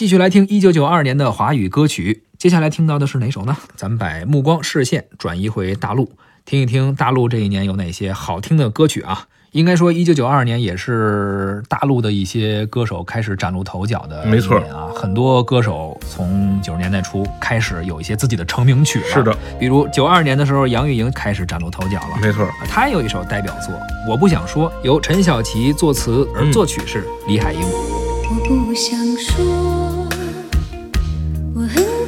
继续来听一九九二年的华语歌曲，接下来听到的是哪首呢？咱们把目光视线转移回大陆，听一听大陆这一年有哪些好听的歌曲啊？应该说，一九九二年也是大陆的一些歌手开始崭露头角的没错啊。很多歌手从九十年代初开始有一些自己的成名曲了。是的，比如九二年的时候，杨钰莹开始崭露头角了。没错。啊他有一首代表作《我不想说》，由陈小琪作词，而嗯作曲是李海英。我不想说，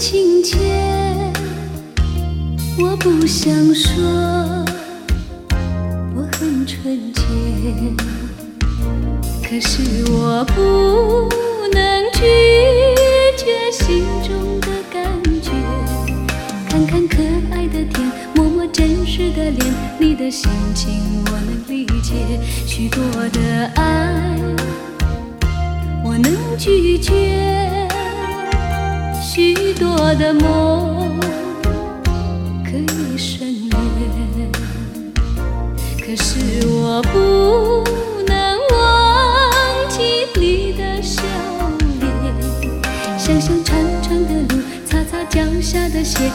我很亲切。我不想说，我很纯洁。可是我不能拒绝心中的感觉。看看可爱的天，摸摸真实的脸，你的心情我能理解。许多的爱。我能拒绝许多的梦，可以省略，可是我不能忘记你的笑脸。想想长长的路，擦擦脚下的鞋，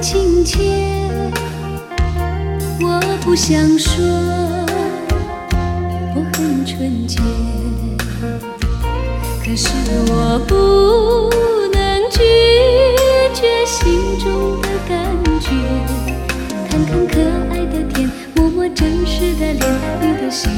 亲切。我不想说，我很纯洁。可是我不能拒绝心中的感觉。看看可爱的天，摸摸真实的脸，你的心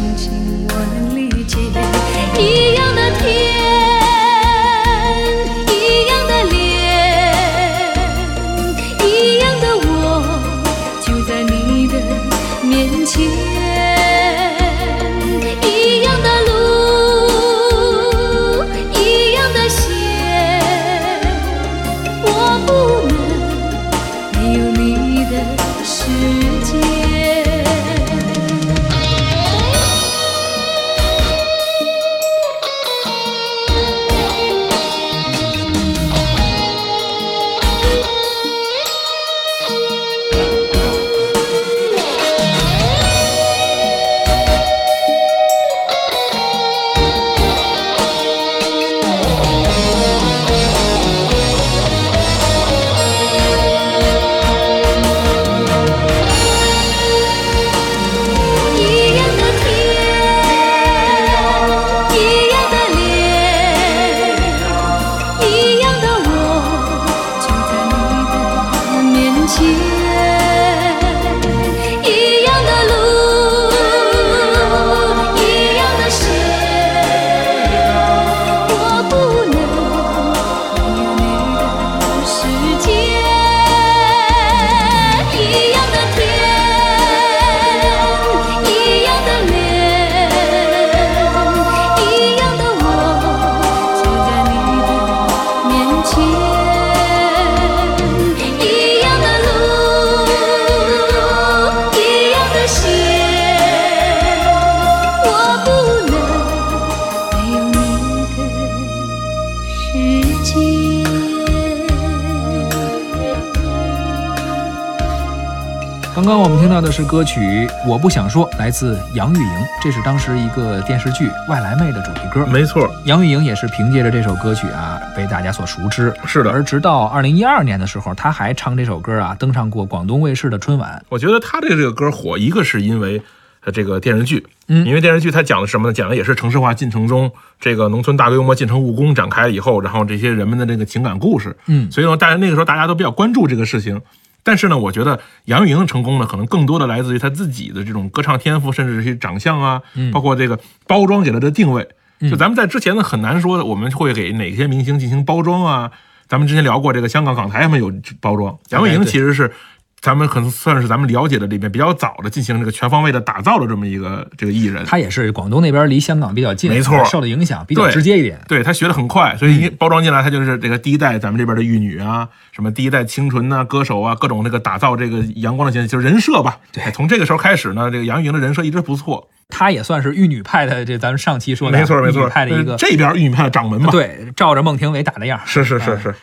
刚刚我们听到的是歌曲《我不想说》，来自杨钰莹，这是当时一个电视剧《外来妹》的主题歌。没错，杨钰莹也是凭借着这首歌曲啊，被大家所熟知。是的而直到二零一二年的时候，她还唱这首歌啊，登上过广东卫视的春晚。我觉得她的这个歌火，一个是因为呃这个电视剧，嗯因为电视剧它讲的什么呢？讲的也是城市化进程中，这个农村大规模进城务工展开以后，然后这些人们的这个情感故事。嗯所以呢，大家那个时候大家都比较关注这个事情。但是呢，我觉得杨钰莹的成功呢，可能更多的来自于她自己的这种歌唱天赋，甚至是长相啊，包括这个包装给她的定位。就咱们在之前呢很难说我们会给哪些明星进行包装啊。咱们之前聊过这个香港港台他们有包装，杨钰莹其实是。咱们可能算是咱们了解的里面比较早的进行这个全方位的打造的这么一个这个艺人，他也是广东那边离香港比较近，没错，受的影响比较直接一点。对他学的很快，所以一包装进来，他就是这个第一代咱们这边的玉女啊，什么第一代清纯呐歌手啊，各种那个打造这个阳光的形象，就是人设吧。对，从这个时候开始呢，这个杨钰莹的人设一直不错。她也算是玉女派的，这咱们上期说的没错没错派的一个这边玉女派的掌门吧？对，照着孟庭苇打的样。是是是是。